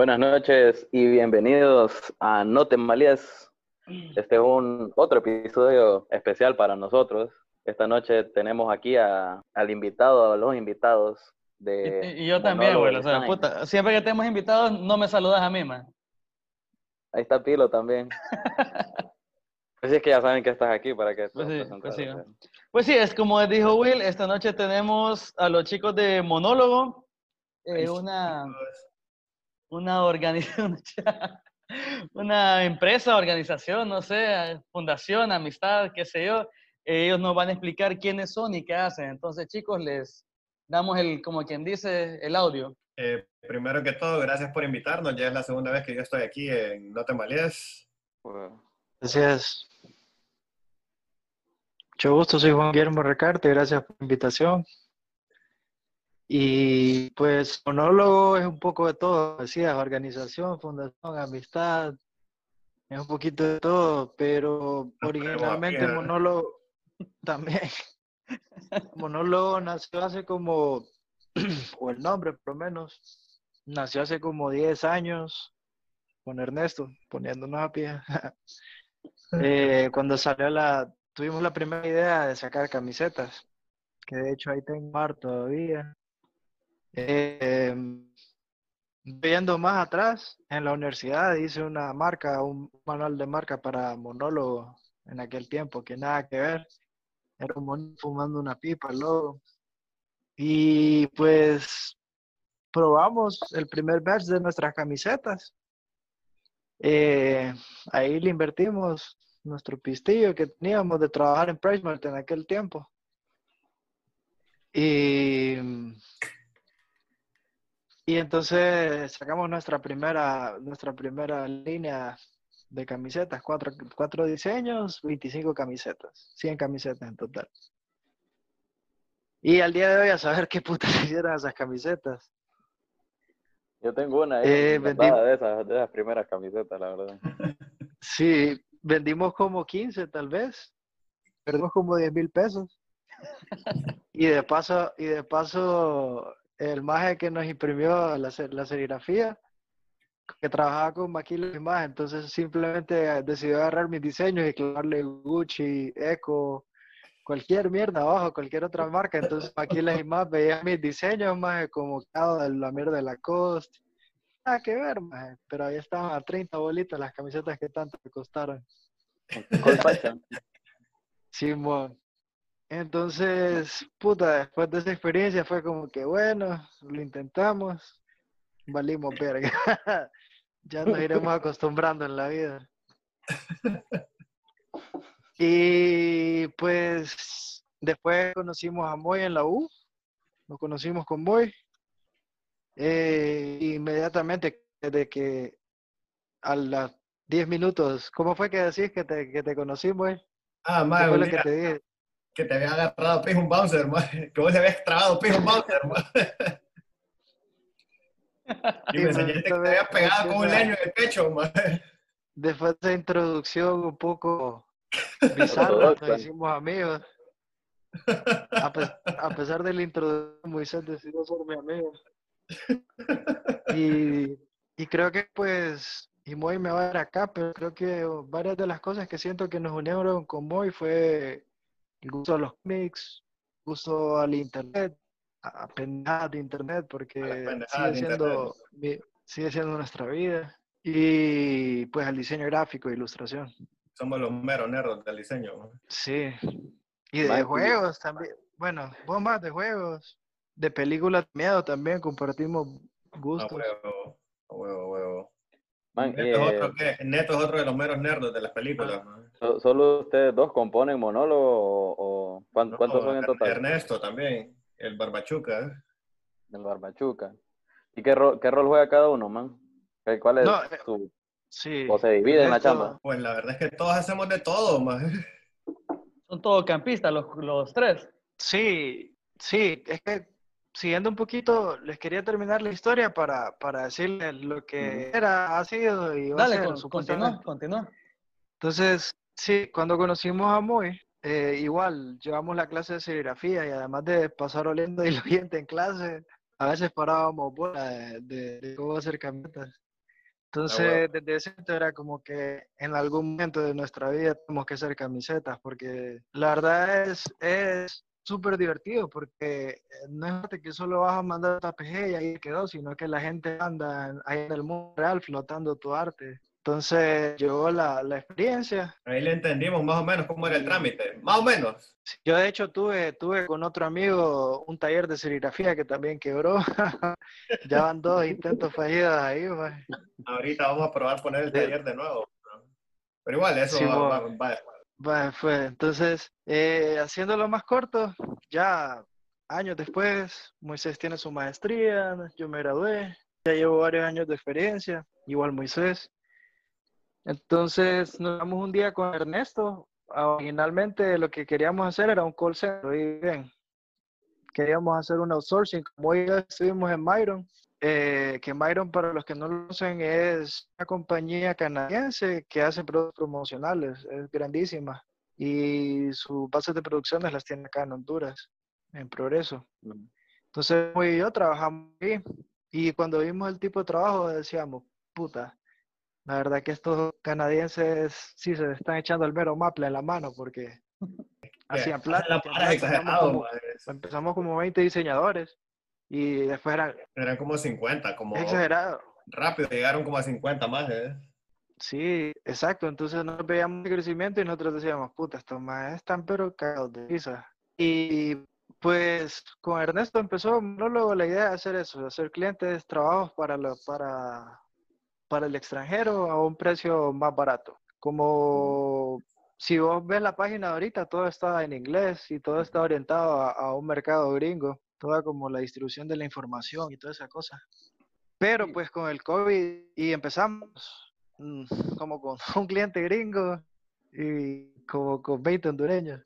Buenas noches y bienvenidos a No te. Este es un otro episodio especial para nosotros. Esta noche tenemos aquí a, al invitado, a los invitados de... Y, y yo también, güey. O sea, puta, siempre que tenemos invitados, no me saludas a mí, man. Ahí está Pilo también. Pues es que ya saben que estás aquí para que... Pues sí, pues sí, pues sí, es como dijo Will, esta noche tenemos a los chicos de Monólogo, eh, una, una organización, una empresa, organización, no sé, fundación, amistad, qué sé yo. Ellos nos van a explicar quiénes son y qué hacen. Entonces, chicos, les damos el, como quien dice, el audio. Eh, primero que todo, gracias por invitarnos. Ya es la segunda vez que yo estoy aquí en No te malíes. Gracias. Mucho gusto, soy Juan Guillermo Recarte, gracias por la invitación. Y pues monólogo es un poco de todo, decías, organización, fundación, amistad, es un poquito de todo, pero originalmente monólogo también. monólogo nació hace como, o el nombre por lo menos, nació hace como 10 años con Ernesto, poniéndonos a pie. eh, cuando salió la, tuvimos la primera idea de sacar camisetas, que de hecho ahí tengo mar todavía. Viendo más atrás, en la universidad hice una marca, un manual de marca para monólogo en aquel tiempo, que nada que ver. Era un mono fumando una pipa, luego. Y pues probamos el primer batch de nuestras camisetas. Eh, ahí le invertimos nuestro pistillo que teníamos de trabajar en PriceMart en aquel tiempo. Y, y entonces sacamos nuestra primera, nuestra primera línea de camisetas, cuatro, cuatro diseños, 25 camisetas, 100 camisetas en total. Y al día de hoy a saber qué putas hicieron esas camisetas. Yo tengo una eh, de, esas, de esas primeras camisetas, la verdad. Sí, vendimos como 15 tal vez, perdimos como 10 mil pesos. y de paso, y de paso, el maje que nos imprimió la, la serigrafía, que trabajaba con maquilas y más, entonces simplemente decidió agarrar mis diseños y clavarle Gucci, Eco, cualquier mierda abajo, cualquier otra marca. Entonces maquilas y más veía mis diseños más como cada la mierda de la costa nada que ver, maje. pero ahí estaban a 30 bolitas las camisetas que tanto me costaron. Simón. Entonces, puta, después de esa experiencia fue como que bueno, lo intentamos, valimos verga. ya nos iremos acostumbrando en la vida. Y pues después conocimos a Moy en la U, nos conocimos con Moy eh, inmediatamente desde que a las 10 minutos, ¿cómo fue que decís que te, que te conocimos? Ah, madre, que te dije? Que te había agarrado pijo un bouncer, madre. que vos le habías trabado pijo un bouncer, madre. Y me enseñaste que te había pegado con un leño en el pecho, madre. Después de esa introducción un poco bizarra, nos hicimos amigos. A, a pesar de la introducción, Moisés decidió ser mi amigo. y, y, creo que pues, y Moy me va a ver acá, pero creo que varias de las cosas que siento que nos unieron con Moy fue el gusto a los cómics, gusto al internet, a pendejadas de internet, porque sigue siendo, sigue siendo nuestra vida, y pues al diseño gráfico e ilustración. Somos los meros nerdos del diseño. Sí, y de juegos también. Bueno, más de juegos de películas de miedo también compartimos gustos. huevo, huevo, huevo. Neto, es otro, eh, Neto, es otro, de los meros nerdos de las películas. ¿Solo ustedes dos componen monólogo o, cuántos son en total? Ernesto también, el Barbachuca. ¿eh? El Barbachuca. ¿Y qué rol, qué rol juega cada uno, man? ¿Cuál es eh, su...? Sí. ¿O se divide en la chamba? Pues la verdad es que todos hacemos de todo, man. Son todos campistas los, los tres. Sí, sí, es que siguiendo un poquito, les quería terminar la historia para, para decirles lo que era, ha sido y va a ser, continúa, continúa. Entonces, sí, cuando conocimos a Moy, eh, igual llevamos la clase de serigrafía y además de pasar oliendo y lo en clase, a veces parábamos bola de, de, cómo hacer camisetas. Entonces, desde ese momento era como que en algún momento de nuestra vida tenemos que hacer camisetas, porque la verdad es, es súper divertido, porque eh, no es que solo vas a mandar a PG y ahí quedó, sino que la gente anda ahí en el mundo real flotando tu arte. Entonces llegó la, la, experiencia. Ahí le entendimos más o menos cómo era el trámite, más o menos. Yo de hecho tuve, tuve con otro amigo un taller de serigrafía que también quebró. ya van dos intentos fallidos ahí. Pues. Ahorita vamos a probar poner el taller de nuevo. Pero igual, eso va, va, va, fue. Entonces, eh, haciéndolo más corto, ya años después, Moisés tiene su maestría, yo me gradué, ya llevo varios años de experiencia, igual Moisés. Entonces nos vamos un día con Ernesto. Originalmente lo que queríamos hacer era un call center. Y bien, queríamos hacer un outsourcing. Como hoy estuvimos en Myron, eh, que Myron, para los que no lo conocen, es una compañía canadiense que hace productos promocionales. Es grandísima. Y sus bases de producciones las tiene acá en Honduras, en Progreso. Entonces, muy y yo trabajamos ahí. Y cuando vimos el tipo de trabajo, decíamos, puta, la verdad que estos canadienses sí se están echando el mero maple en la mano porque hacían plata. Empezamos como 20 diseñadores y después eran... Eran como 50, como... Exagerado. Rápido, llegaron como a 50 más, ¿eh? Sí, exacto. Entonces nos veíamos de crecimiento y nosotros decíamos, puta, estos más están pero cagados de risa. Y pues con Ernesto empezó luego la idea de hacer eso, de hacer clientes, trabajos para, los para para el extranjero a un precio más barato. Como si vos ves la página ahorita, todo está en inglés y todo está orientado a, un mercado gringo, toda como la distribución de la información y toda esa cosa. Pero pues con el COVID y empezamos mm, como con un cliente gringo y como con 20 hondureños.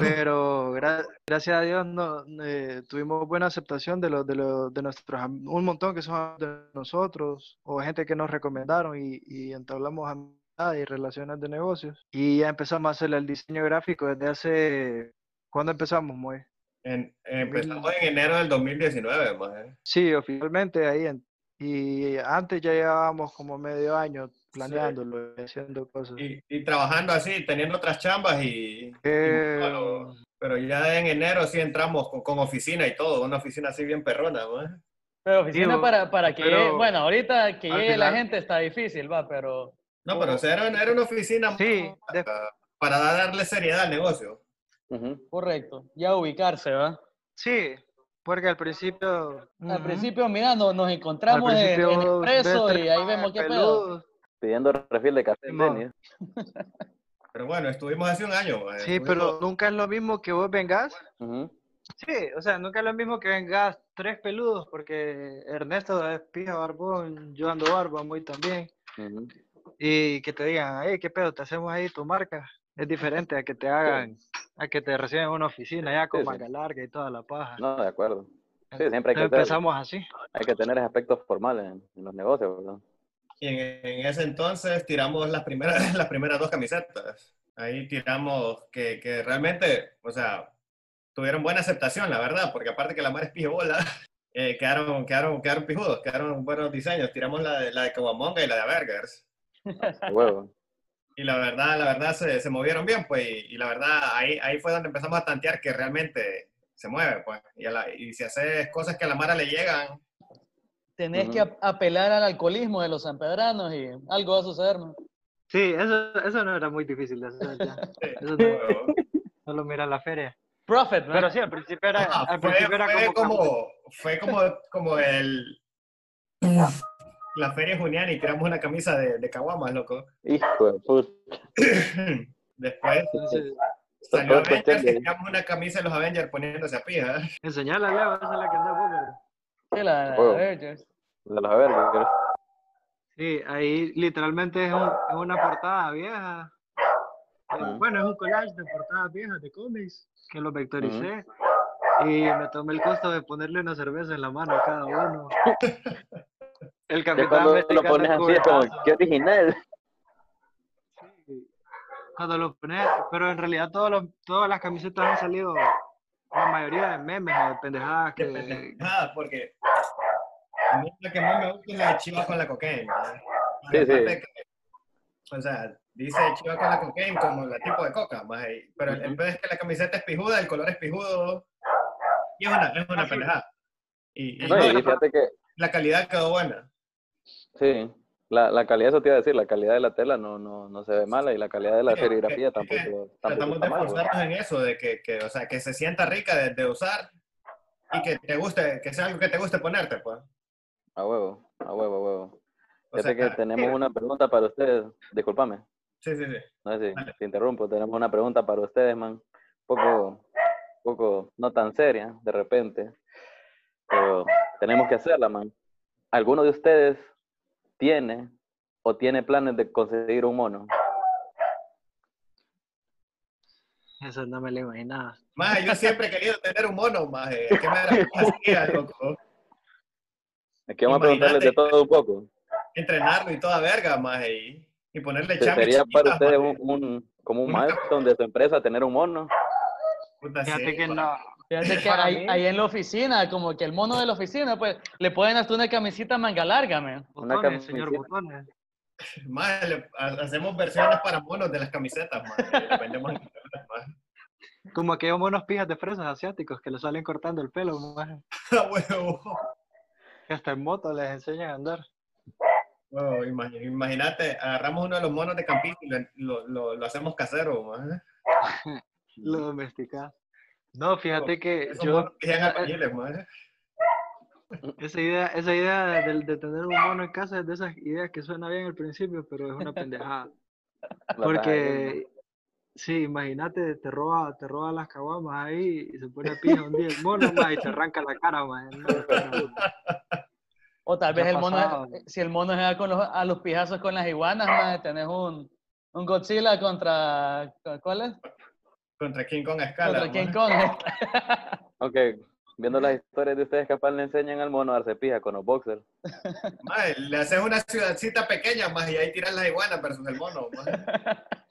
Pero gracias a Dios no, eh, tuvimos buena aceptación de los de, los de nuestros un montón que son de nosotros o gente que nos recomendaron y, y entablamos amistad y relaciones de negocios y ya empezamos a hacer el diseño gráfico desde hace ¿cuándo empezamos, Moy? En, empezamos en enero del 2019, más. Sí, oficialmente ahí en, y antes ya llevábamos como medio año planeándolo, haciendo cosas. Y, trabajando así, teniendo otras chambas y... Eh, pero, ya en enero sí entramos con, oficina y todo, una oficina así bien perrona, ¿no? Pero oficina para, para que bueno, ahorita que llegue la gente está difícil, va, pero... No, pero era, era una oficina sí, para, darle seriedad al negocio. Correcto, ya ubicarse, ¿va? Sí, porque al principio... Al principio, mira, nos, encontramos en, el Expreso y ahí vemos qué pedo pidiendo refil de café. Pero bueno, estuvimos hace un año. Eh, sí, pero nunca es lo mismo que vos vengas. Sí, o sea, nunca es lo mismo que vengas tres peludos, porque Ernesto es pija barbón, yo ando barba muy también. Y que te digan, hey, qué pedo, te hacemos ahí tu marca. Es diferente a que te hagan, a que te reciben en una oficina ya con manga larga y toda la paja. No, de acuerdo. Sí, siempre hay que empezamos así. Hay que tener aspectos formales en, en los negocios, ¿verdad? Y en, ese entonces tiramos las primeras, las primeras dos camisetas. Ahí tiramos que, que realmente, o sea, tuvieron buena aceptación, la verdad, porque aparte que la mar es pijobola, eh, quedaron, quedaron, quedaron pijudos, quedaron buenos diseños. Tiramos la de, la de Kawamonga y la de Burgers. Y la verdad, la verdad se, se movieron bien, pues, y, la verdad ahí, ahí fue donde empezamos a tantear que realmente se mueve, pues, y, y si haces cosas que a la Mara le llegan, tenés que apelar al alcoholismo de los sanpedranos y algo va a suceder, ¿no? Sí, eso, eso no era muy difícil de hacer ya. Eso solo mira la feria. Profit, ¿no? Pero sí, al principio era, al fue, principio era fue como, Fue como, como el... La feria juniana y tiramos una camisa de, de caguamas, loco. Hijo de puta. Después... Entonces, salió Avengers y tiramos una camisa de los Avengers poniéndose a pija. Enseñala, Leo, esa es la que anda poco la, de Avengers. De los Avengers. Sí, ahí literalmente es, una portada vieja. Eh, bueno, es un collage de portadas viejas de cómics que lo vectoricé. Y me tomé el costo de ponerle una cerveza en la mano a cada uno. el capitán me lo pones así, es como, qué original. Sí, cuando lo pones, pero en realidad todos todas las camisetas han salido la mayoría de memes o de pendejadas que... pendejadas, porque A mí la que más me gusta es la de Chivas con la cocaína. Sí, sí. Que- o sea, dice Chivas con la cocaína como la tipo de coca, más ahí. pero el Ujú. peor es que la camiseta es pijuda, el color es pijudo. Y es una, es una pendejada. Y, y No, no, y fíjate que, la calidad quedó buena. Sí, la, la calidad, eso te iba a decir, la calidad de la tela no, no, no se ve mala y la calidad de la Sí, serigrafía que- tampoco, tampoco Tratamos está de esforzarnos en eso, de que, que, o sea, que se sienta rica de, de usar y que te guste, que sea algo que te guste ponerte, pues. A huevo, a huevo, a huevo. O sea, que tenemos una pregunta para ustedes. Discúlpame, Sí, sí, sí. no sé si te interrumpo. Tenemos una pregunta para ustedes, man. Un poco, poco, no tan seria, de repente. Pero tenemos que hacerla, man. ¿Alguno de ustedes tiene o tiene planes de conseguir un mono? Eso no me lo imaginaba. Más, yo siempre he querido tener un mono, más. Es que me da la hacía, loco. Aquí vamos a preguntarles de todo un poco. Entrenarlo y toda verga, más. Y, y ponerle chames ¿Sería para ustedes un, un- como un milestone de su empresa tener un mono? Puta, Fíjate sí, que no. Fíjate que ahí, ahí en la oficina, como que el mono de la oficina, pues le pueden hasta una camisita manga larga, man. Una Botones, señor camiseta. Botones. Más, le- hacemos versiones para monos de las camisetas, más. vendemos maje. Como aquellos monos pijas de fresas asiáticos que le salen cortando el pelo. Ah. Que hasta en moto les enseñan a andar. Imagínate, agarramos uno de los monos de campito y lo, lo, lo- lo hacemos casero, maje. Lo domesticas. No, fíjate que yo, llegan esa, idea, esa idea de, de tener un mono en casa es de esas ideas que suena bien al principio, pero es una pendejada. Porque, sí, imagínate, te roba, te roba las caguamas ahí y se pone a pija un día el mono más y te arranca la cara, más. O tal vez el mono, eh, si el mono se con los, a los pijazos con las iguanas, man, tenés un, un Godzilla contra, ¿cuál es? Contra King Kong a escala. Contra King. Kong. Aunque viendo las historias de ustedes, capaz le enseñan al mono a darse pija con los boxers. Maje, le haces una ciudadcita pequeña, más y ahí tiras las iguanas versus el mono.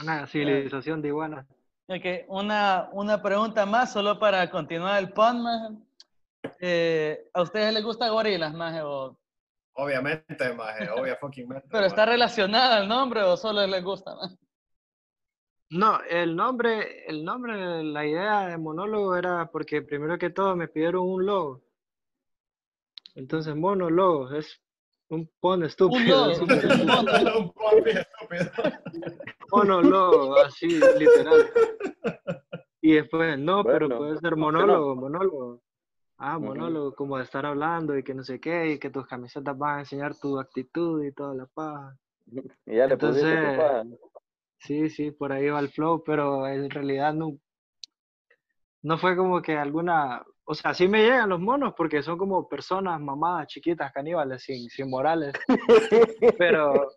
Una civilización de iguanas. Ok, una, una pregunta más, solo para continuar el pun, maje. Eh, ¿A ustedes les gusta gorilas, maje? O- Obviamente, maje, obvia fucking mente. ¿Pero está relacionada el nombre o solo les gusta? maje? No, el nombre, el nombre, la idea de monólogo era porque primero que todo me pidieron un logo. Entonces, monólogo es un pon estúpido. logo, un estúpido. monólogo, así, literal. Y después, no, pero puede ser monólogo, monólogo. Ah, monólogo, como de estar hablando y que no sé qué, y que tus camisetas van a enseñar tu actitud y toda la paja. Y ya le pusiste tu Entonces, paja. Sí, sí, por ahí va el flow, pero en realidad no, no fue como que alguna, o sea, sí me llegan los monos porque son como personas mamadas, chiquitas, caníbales, sin, sin morales, pero,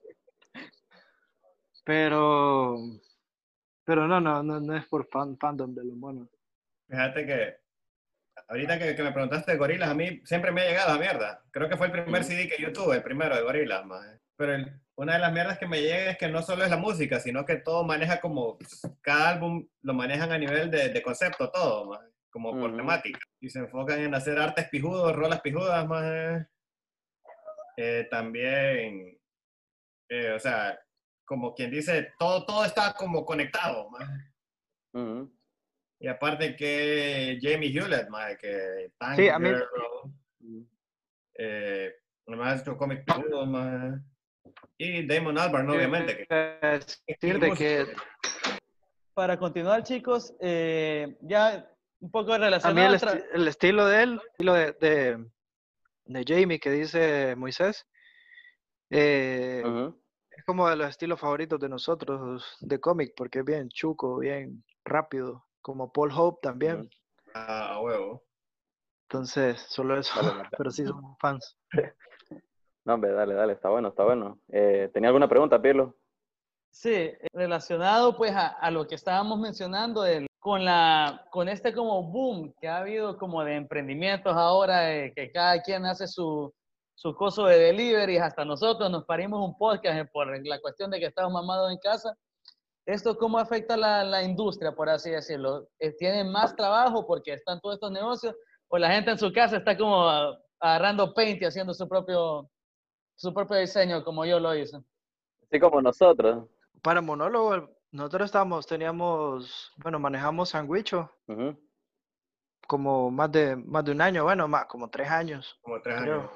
pero, pero no, no, no, no es por fan, fandom de los monos. Fíjate que ahorita que, que me preguntaste de gorilas, a mí siempre me ha llegado a mierda. Creo que fue el primer Ujú. CD que yo tuve, el primero de gorilas, maje. Pero el- una de las mierdas que me llega es que no solo es la música, sino que todo maneja como, cada álbum lo manejan a nivel de, de concepto, todo, como por temática. Y se enfocan en hacer artes pijudos, rolas pijudas, maje. Eh, también, eh, o sea, como quien dice, todo, todo está como conectado. Ujú. Y aparte que Jamie Hewlett, mae, que Tank Sí, a mí- eh, además cómic pijudo, mae. Y Damon Albarn, obviamente. Que, Eh, decirte que Para continuar, chicos, eh, ya un poco a mí relacionado. el, otra- esti- el estilo de él, el estilo de, de, de Jamie que dice Moisés, eh, Ujú. Es como de los estilos favoritos de nosotros de cómic, porque es bien chuco, bien rápido, como Paul Hope también. Ujú. a, a huevo. Entonces, solo eso, pero sí somos fans. No, hombre, dale, dale, está bueno, está bueno. Eh, ¿Tenía alguna pregunta, Pirlo? Sí, eh, relacionado pues a, a lo que estábamos mencionando con, la, con este como boom que ha habido como de emprendimientos ahora, de que cada quien hace su, su coso de delivery, hasta nosotros nos parimos un podcast eh, por la cuestión de que estamos mamados en casa. ¿Esto cómo afecta la, la industria, por así decirlo? Eh, ¿Tienen más trabajo porque están todos estos negocios? ¿O la gente en su casa está como agarrando paint y haciendo su propio, su propio diseño como yo lo hice. Así como nosotros. Para monólogo, nosotros estábamos, teníamos, bueno, manejamos Sandwicho como más de, más de un año, bueno, más como tres años. Como tres años.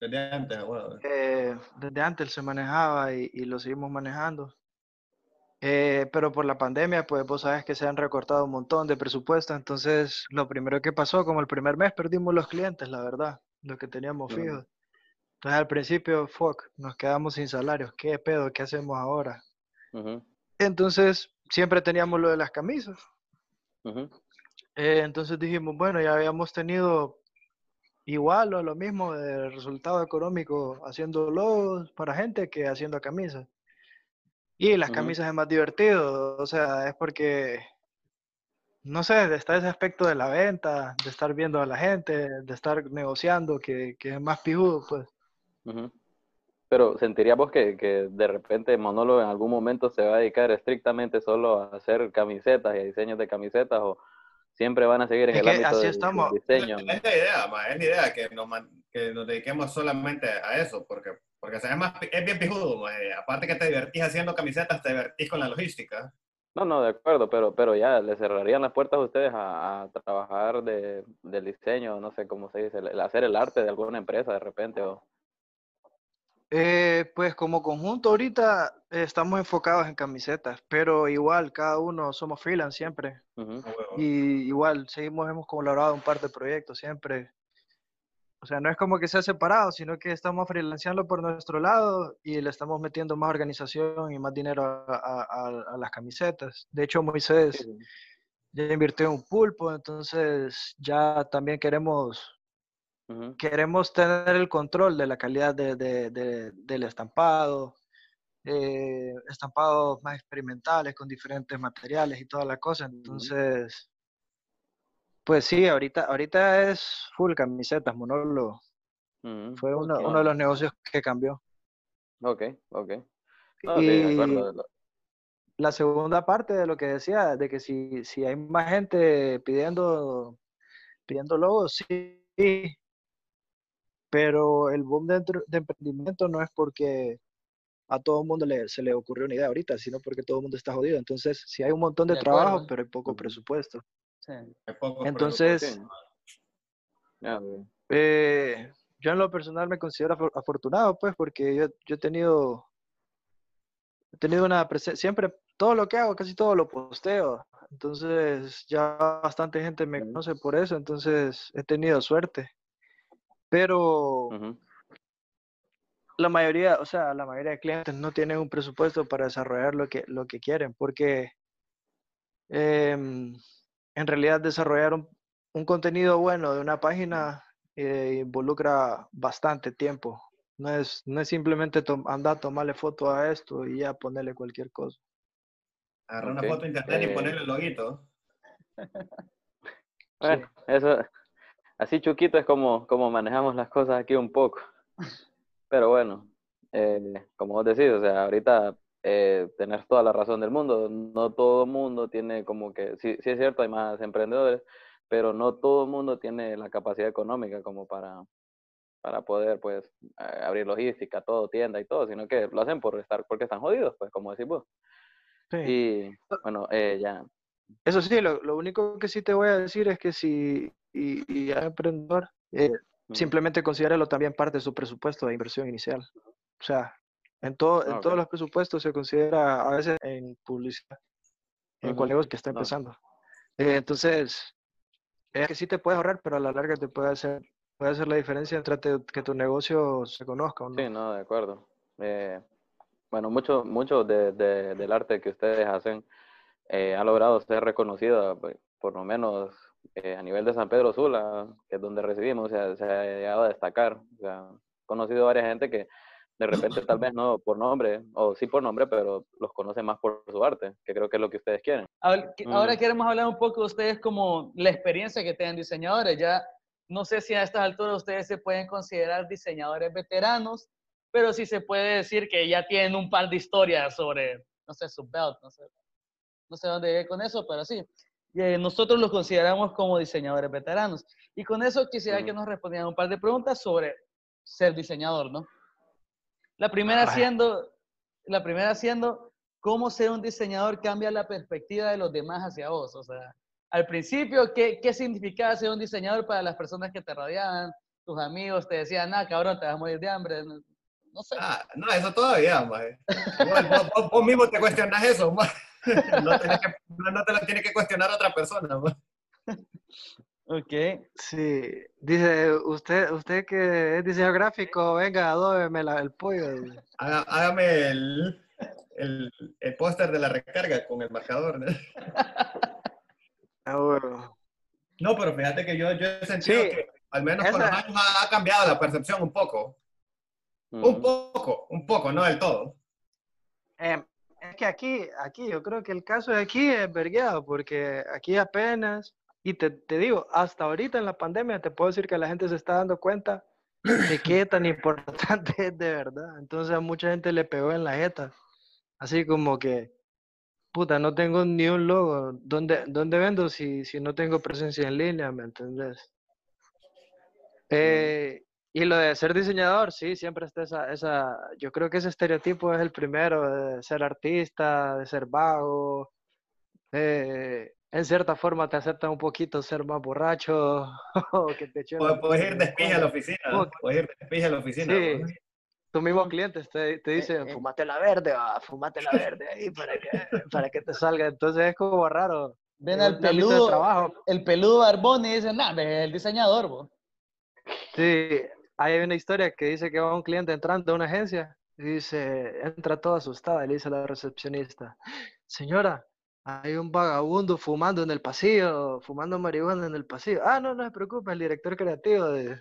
Desde antes, bueno. Eh, desde antes se manejaba y, y lo seguimos manejando. Eh, pero por la pandemia, pues vos sabes que se han recortado un montón de presupuesto, entonces lo primero que pasó, como el primer mes perdimos los clientes, la verdad, los que teníamos fijos. Entonces al principio, fuck, nos quedamos sin salarios, ¿qué pedo? ¿Qué hacemos ahora? Entonces siempre teníamos lo de las camisas. Eh, entonces dijimos, bueno, ya habíamos tenido igual o lo mismo de resultado económico haciendo logos para gente que haciendo camisas. Y las camisas es más divertido, o sea, es porque, no sé, está ese aspecto de la venta, de estar viendo a la gente, de estar negociando, que, que es más pijudo, pues. Pero sentiríamos que, que de repente Monólogo en algún momento se va a dedicar estrictamente solo a hacer camisetas y a diseños de camisetas o siempre van a seguir en el ámbito del, diseño. Es la idea, es la idea que nos, que nos dediquemos solamente a eso, porque porque es, más, es bien pijudo, eh, aparte que te divertís haciendo camisetas, te divertís con la logística. No, no, de acuerdo, pero, pero ya le cerrarían las puertas a ustedes a, trabajar de, del diseño, no sé cómo se dice, hacer el arte de alguna empresa de repente. O... Eh, pues como conjunto ahorita estamos enfocados en camisetas, pero igual cada uno somos freelance siempre. Y igual seguimos, hemos colaborado un par de proyectos siempre. O sea, no es como que sea separado, sino que estamos freelanceando por nuestro lado y le estamos metiendo más organización y más dinero a, las camisetas. De hecho, Moisés ya invirtió en un pulpo, entonces ya también queremos, queremos tener el control de la calidad del estampado, eh, estampados más experimentales con diferentes materiales y toda la cosa. Entonces, pues sí, ahorita, ahorita es full camisetas, monólogo. Fue uno, uno, de los negocios que cambió. Ok, ok. y la segunda parte de lo que decía, de que si, si hay más gente pidiendo, pidiendo logos, sí. Pero el boom de, de emprendimiento no es porque a todo el mundo le, se le ocurrió una idea ahorita, sino porque todo el mundo está jodido. Entonces, si hay un montón de, trabajo, pero hay poco presupuesto. Entonces, eh, yo en lo personal me considero afortunado, pues, porque yo, yo he tenido, he tenido una presencia, siempre, todo lo que hago, casi todo lo posteo. Entonces, ya bastante gente me conoce por eso, entonces he tenido suerte. Pero la mayoría, o sea, la mayoría de clientes no tienen un presupuesto para desarrollar lo que, lo que quieren, porque eh, en realidad desarrollar un, contenido bueno de una página eh, involucra bastante tiempo. No es, no es simplemente andar, tomarle foto a esto y ya ponerle cualquier cosa. Agarrar una foto internet y eh. ponerle el loguito. Bueno, eso, así chuquito es como, como manejamos las cosas aquí un poco. Pero bueno, eh, como vos decís, o sea, ahorita eh, tener toda la razón del mundo. No todo el mundo tiene como que, sí, sí es cierto, hay más emprendedores, pero no todo el mundo tiene la capacidad económica como para, para poder pues abrir logística, todo, tienda y todo, sino que lo hacen por estar, porque están jodidos, pues como decís vos. Y bueno, eh, ya. Eso sí, lo, lo, único que sí te voy a decir es que si y, y emprendedor, eh, simplemente considéralo también parte de su presupuesto de inversión inicial. O sea, en, todo, en ah, todos los presupuestos se considera a veces en publicidad, en cual negocio que está empezando. Eh, entonces, es que sí te puedes ahorrar, pero a la larga te puede hacer, puede hacer la diferencia entre que tu negocio se conozca o no. Sí, no, de acuerdo. Eh, bueno, mucho, mucho de, del arte que ustedes hacen eh, ha logrado ser reconocido, pues, por lo menos a nivel de San Pedro Sula, que es donde recibimos, o sea, se ha llegado a destacar. O sea, he conocido a varias gente que de repente tal vez no por nombre, o sí por nombre, pero los conoce más por su arte, que creo que es lo que ustedes quieren. Ahora, mm. queremos hablar un poco de ustedes como la experiencia que tienen diseñadores. Ya no sé si a estas alturas ustedes se pueden considerar diseñadores veteranos, pero sí se puede decir que ya tienen un par de historias sobre, no sé, su belt, no sé, no sé dónde ir con eso, pero sí. Eh, nosotros los consideramos como diseñadores veteranos. Y con eso quisiera que nos respondieran un par de preguntas sobre ser diseñador, ¿no? La primera Ah, siendo, la primera siendo, ¿cómo ser un diseñador cambia la perspectiva de los demás hacia vos? O sea, al principio, ¿qué, qué significaba ser un diseñador para las personas que te rodeaban? Tus amigos te decían, ah, cabrón, te vas a morir de hambre. No, no sé. Ah, no, eso todavía. Igual, vos, vos- vos mismo te cuestionas eso, maje. No, que- te lo tiene que cuestionar otra persona. Ok. Sí, dice, usted, usted que es diseñador gráfico, venga, adóbeme el pollo. Haga- Hágame el, el, el póster de la recarga con el marcador. ¿no? Ah, bueno. No, pero fíjate que yo, yo he sentido Sí, que al menos con esa- los años ha, ha cambiado la percepción un poco. Un Ujú. poco, un poco, no del todo. Em, es que aquí, aquí, yo creo que el caso de aquí es vergueado, porque aquí apenas, y te, te digo, hasta ahorita en la pandemia te puedo decir que la gente se está dando cuenta de qué tan importante es de verdad. Entonces a mucha gente le pegó en la jeta. Así como que, puta, no tengo ni un logo. ¿Dónde, dónde vendo si, si no tengo presencia en línea? ¿Me entendés? Eh, y lo de ser diseñador, sí, siempre está esa, esa, yo creo que ese estereotipo es el primero, de ser artista, de ser vago, eh, en cierta forma te aceptan un poquito ser más borracho, o que te la Puedes, ir culpa de en espía a la oficina. Ok. Puedes ir de espía a la oficina. Sí, ¿no? tus mismos clientes te, te dicen, eh. fumate la verde, va, fumate la verde ahí para que, para que te salga. Entonces es como raro. Ven en al peludo, trabajo. el peludo barbón y dicen, nah, ve, el diseñador, vos. Sí, hay una historia que dice que va un cliente entrando a una agencia y dice, entra todo asustada le dice a la recepcionista, señora, hay un vagabundo fumando en el pasillo, fumando marihuana en el pasillo. Ah, no, no se preocupe, el director creativo. de-".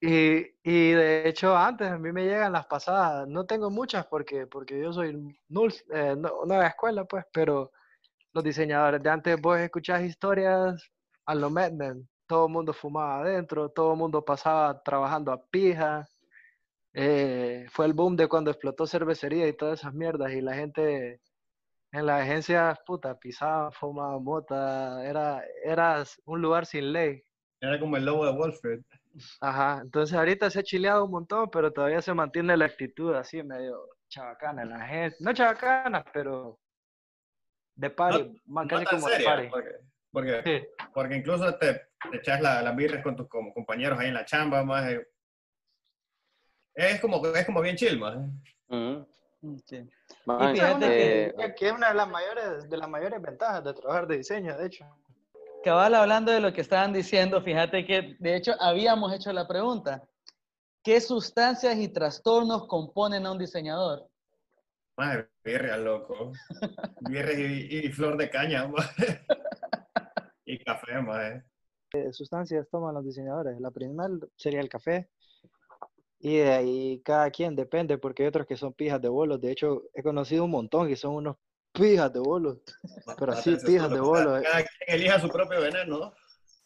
Y, y de hecho antes a mí me llegan las pasadas, no tengo muchas porque, porque yo soy nul, eh, no- nueva escuela, pues, pero los diseñadores de antes vos escuchás historias a lo Mad Men, todo el mundo fumaba adentro, todo el mundo pasaba trabajando a pija, eh, fue el boom de cuando explotó cervecería y todas esas mierdas y la gente en las agencias, puta, pisaba, fumaba mota, era, era un lugar sin ley. Era como el lobo de Wall Street. Ajá, entonces ahorita se ha chileado un montón, pero todavía se mantiene la actitud así medio chabacana en la gente. No chabacana, pero de más No casi tan como de party. porque, porque, Sí, porque incluso te, te echas la- las birras con tus como compañeros ahí en la chamba, más. eh. Es como, es como bien chill, más. Sí. Man, Y fíjate eh, que, que es una de las mayores, de las mayores ventajas de trabajar de diseño, de hecho. Cabal, hablando de lo que estaban diciendo, fíjate que de hecho habíamos hecho la pregunta. ¿Qué sustancias y trastornos componen a un diseñador? Más birria, loco. Birria y, y flor de caña, más. Y café, más. ¿Qué sustancias toman los diseñadores? La primera sería el café. Y de ahí cada quien depende, porque hay otros que son pijas de bolos. De hecho, he conocido un montón que son unos pijas de bolos. Pero así, pijas de cada- bolo. eh. Cada quien elija su propio veneno.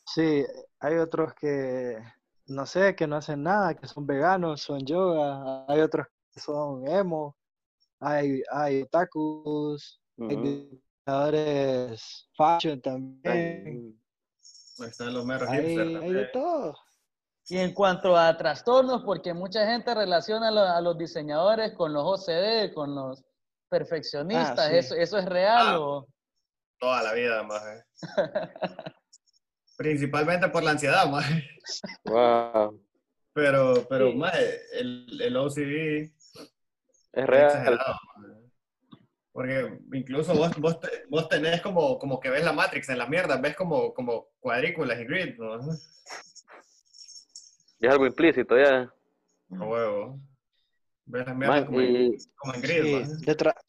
Sí, hay otros que, no sé, que no hacen nada, que son veganos, son yoga. Hay otros que son emo. Hay, hay otakus. Hay ujú. diseñadores fashion también. Están los meros Hay, hipsters hay de también. todo. Y en cuanto a trastornos, porque mucha gente relaciona a, lo- a los diseñadores con los OCD, con los perfeccionistas, sí. ¿eso, ¿eso es real Ah. o...? Toda la vida, más. Principalmente por la ansiedad, más. Wow. Pero, pero Sí. más, el, el OCD Es es real. exagerado. maje. Porque incluso vos, vos, te- vos tenés como, como que ves la Matrix en la mierda, ves como, como cuadrículas y grid, ¿no? Es algo implícito, ya. A huevo. Ves las mierdas Man, como, en, y- como en grid, Sí, maje. de tra-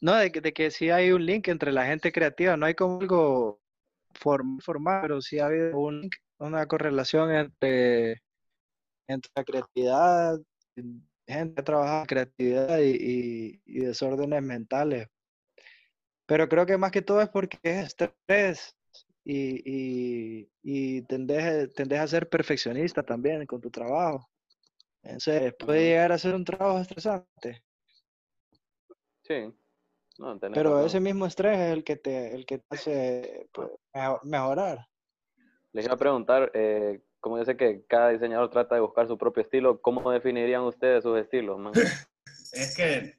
no, de que, de que sí hay un link entre la gente creativa, no hay como algo form- formal, pero sí ha habido un link, una correlación entre, entre la creatividad, gente que trabaja creatividad y, y- y desórdenes mentales. Pero creo que más que todo es porque es estrés y, y, tendés, tendés a ser perfeccionista también con tu trabajo. Entonces puede llegar a ser un trabajo estresante. Sí. Pero ese mismo estrés es el que te, el que te hace pues, mejorar. Les iba a preguntar, eh, como yo sé que cada diseñador trata de buscar su propio estilo, ¿cómo definirían ustedes sus estilos, Es que,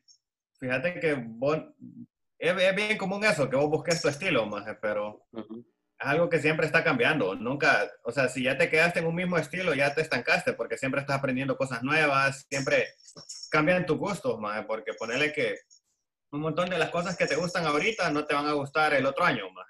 fíjate que es, bien común eso, que vos busques tu estilo, más, pero es algo que siempre está cambiando. Nunca, o sea, si ya te quedaste en un mismo estilo, ya te estancaste, porque siempre estás aprendiendo cosas nuevas, siempre cambian tus gustos, más, porque ponerle que un montón de las cosas que te gustan ahorita no te van a gustar el otro año, más.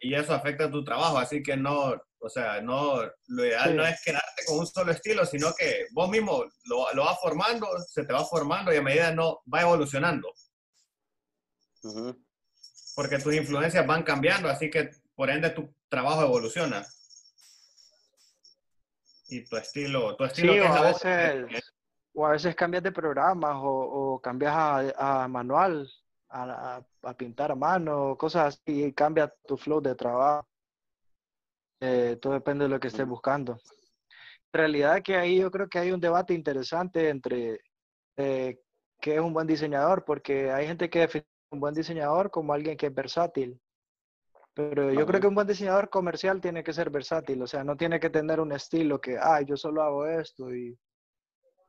Y eso afecta a tu trabajo, así que no, o sea, no, lo ideal no es quedarte con un solo estilo, sino que vos mismo lo, lo vas formando, se te va formando y a medida no va evolucionando. Porque tus influencias van cambiando, así que por ende tu trabajo evoluciona. Y tu estilo, tu estilo sí, o, a veces, o a veces cambias de programas o, o cambias a, a manual a, pintar a mano, cosas así, y cambia tu flow de trabajo. Eh, todo depende de lo que estés buscando. En realidad que ahí yo creo que hay un debate interesante entre eh, qué es un buen diseñador, porque hay gente que define un buen diseñador como alguien que es versátil. Pero yo creo que un buen diseñador comercial tiene que ser versátil, o sea, no tiene que tener un estilo que, ah, yo solo hago esto, y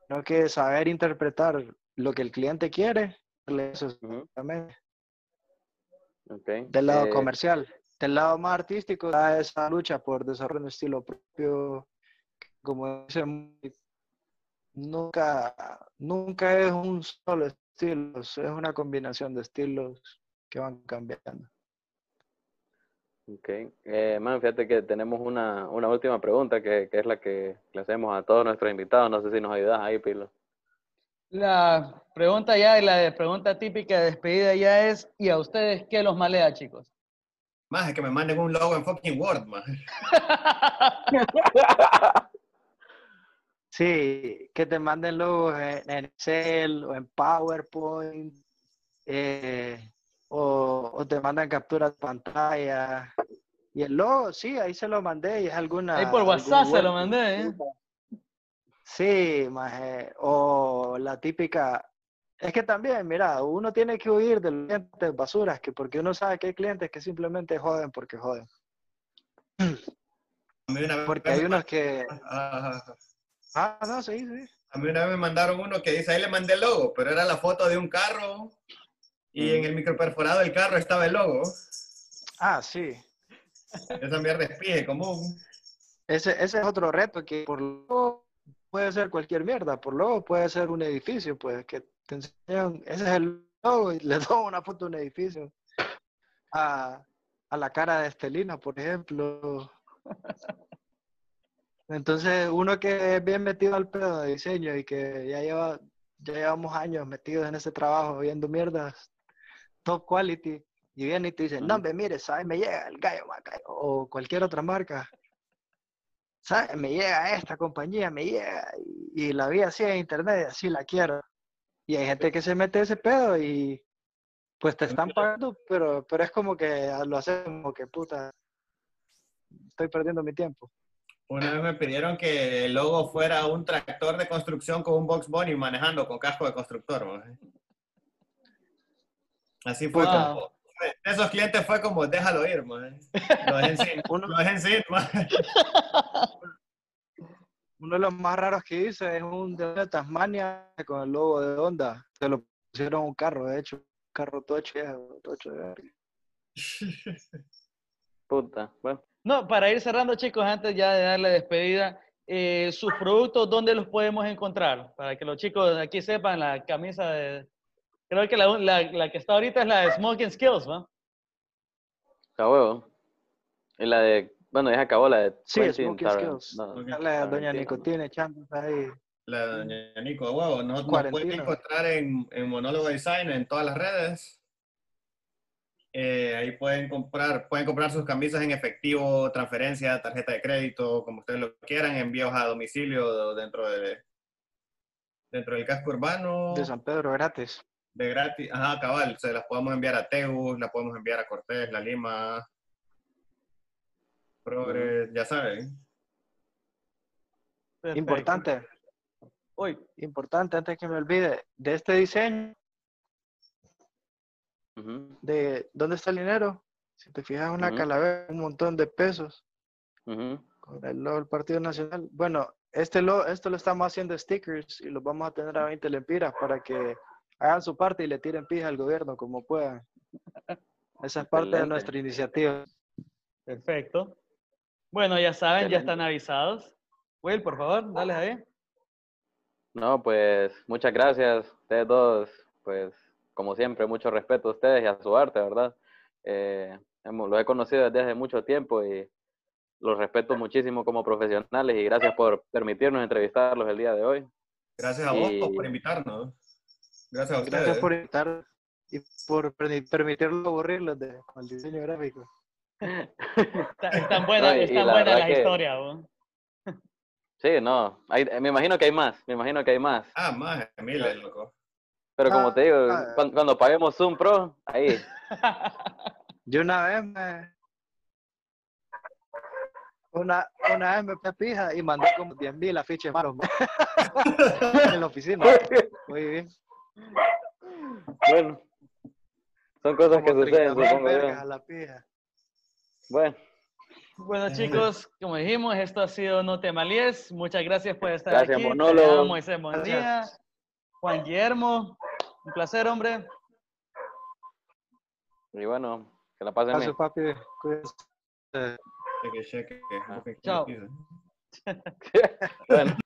no que saber interpretar lo que el cliente quiere del lado eh, comercial. Del lado más artístico, da esa lucha por desarrollar un estilo propio, como dice, nunca, nunca es un solo estilo, es una combinación de estilos que van cambiando. Ok. Eh, man, fíjate que tenemos una, una última pregunta que, que, es la que le hacemos a todos nuestros invitados. No sé si nos ayudas ahí, Pilo. La pregunta ya, y la pregunta típica de despedida ya es, ¿y a ustedes qué los malea, chicos? Más es que me manden un logo en fucking Word, más. sí, que te manden logos en, Excel o en PowerPoint, eh, o, te mandan captura de pantalla. Y el logo, sí, ahí se lo mandé y es alguna... Ahí por WhatsApp se lo mandé, ¿eh? Sí, maje. O la típica. Es que también, mira, uno tiene que huir de los clientes basuras, que porque uno sabe que hay clientes que simplemente joden porque joden. Porque hay unos que. Ah, no, sí, sí. A mí una vez me mandaron uno que dice, ahí le mandé el logo, pero era la foto de un carro y en el microperforado del carro estaba el logo. Ah, sí. Esa mierda es pie común. Ese, ese es otro reto que por lo puede ser cualquier mierda, por luego puede ser un edificio, pues que te enseñan, ese es el logo y le doy una foto de un edificio a, la cara de Estelina, por ejemplo. Entonces, uno que es bien metido al pedo de diseño y que ya lleva, ya llevamos años metidos en ese trabajo viendo mierdas top quality y viene y te dice, no, me mire, ¿sabes? Me llega el gallo, o cualquier otra marca. ¿Sabes? Me llega esta compañía, me llega, y, la vi así en internet, así la quiero. Y hay gente que se mete ese pedo y pues te están pagando, pero, pero es como que lo hacemos como que puta, estoy perdiendo mi tiempo. Una vez me pidieron que el logo fuera un tractor de construcción con un box bunny manejando con casco de constructor. Así fue como, esos clientes fue como, déjalo ir, man. Lo dejé en Uno de los más raros que hice es un de Tasmania con el logo de Honda. Se lo pusieron a un carro, de hecho. Un carro tocho, tocho de Puta, bueno. No, para ir cerrando, chicos, antes ya de darle despedida, eh, sus productos, ¿dónde los podemos encontrar? Para que los chicos aquí sepan, la camisa de, Creo que la, la, que está ahorita es la de Smoking Skills, ¿no? A huevo. Y la de, bueno, ya acabó la de Sí, Smoking Skills. la de Doña Nicotina echándose ahí. La de Doña Nico, huevo. Nos, nos pueden encontrar en, en Monólogo Design en todas las redes. Eh, ahí pueden comprar, pueden comprar sus camisas en efectivo, transferencia, tarjeta de crédito, como ustedes lo quieran, envíos a domicilio dentro de dentro del casco urbano. De San Pedro gratis de gratis, ajá, cabal, se las podemos enviar a Teus, las podemos enviar a Cortés, La Lima, Progres, ya saben. Importante. Uy, importante, antes que me olvide, de este diseño, de dónde está el dinero. Si te fijas, una calavera, un montón de pesos. Con el logo del Partido Nacional. Bueno, este lo, esto lo estamos haciendo stickers y los vamos a tener a 20 lempiras para que hagan su parte y le tiren pija al gobierno como puedan. Esa es parte de nuestra iniciativa. Perfecto. Bueno, ya saben, ya están avisados. Will, por favor, dale ahí. No, pues muchas gracias. Ustedes dos, pues como siempre, mucho respeto a ustedes y a su arte, ¿verdad? Eh, los he conocido desde hace mucho tiempo y los respeto muchísimo como profesionales y gracias por permitirnos entrevistarlos el día de hoy. Gracias a vos por invitarnos. Gracias a ustedes. Gracias por invitar y por permitirlo aburrirlos de, con el diseño gráfico. Están buenas está buena la historia. Sí, no, me imagino que hay más, me imagino que hay más. Ah, más, miles, loco. Pero como ah, te digo, ah. cuando, paguemos Zoom Pro, ahí. Yo una vez me, una, una vez me pija y mandé como 10 mil afiches malos en la oficina. Muy bien. Bueno, son cosas que suceden, supongo Bueno. Bueno, chicos, como dijimos, esto ha sido No te malies. Muchas gracias por estar gracias, aquí. Monólogo. Moisés Monía, Juan Guillermo. Un placer, hombre. Y bueno, que la pasen bien. papi. Cheque, cheque. Chao. bueno.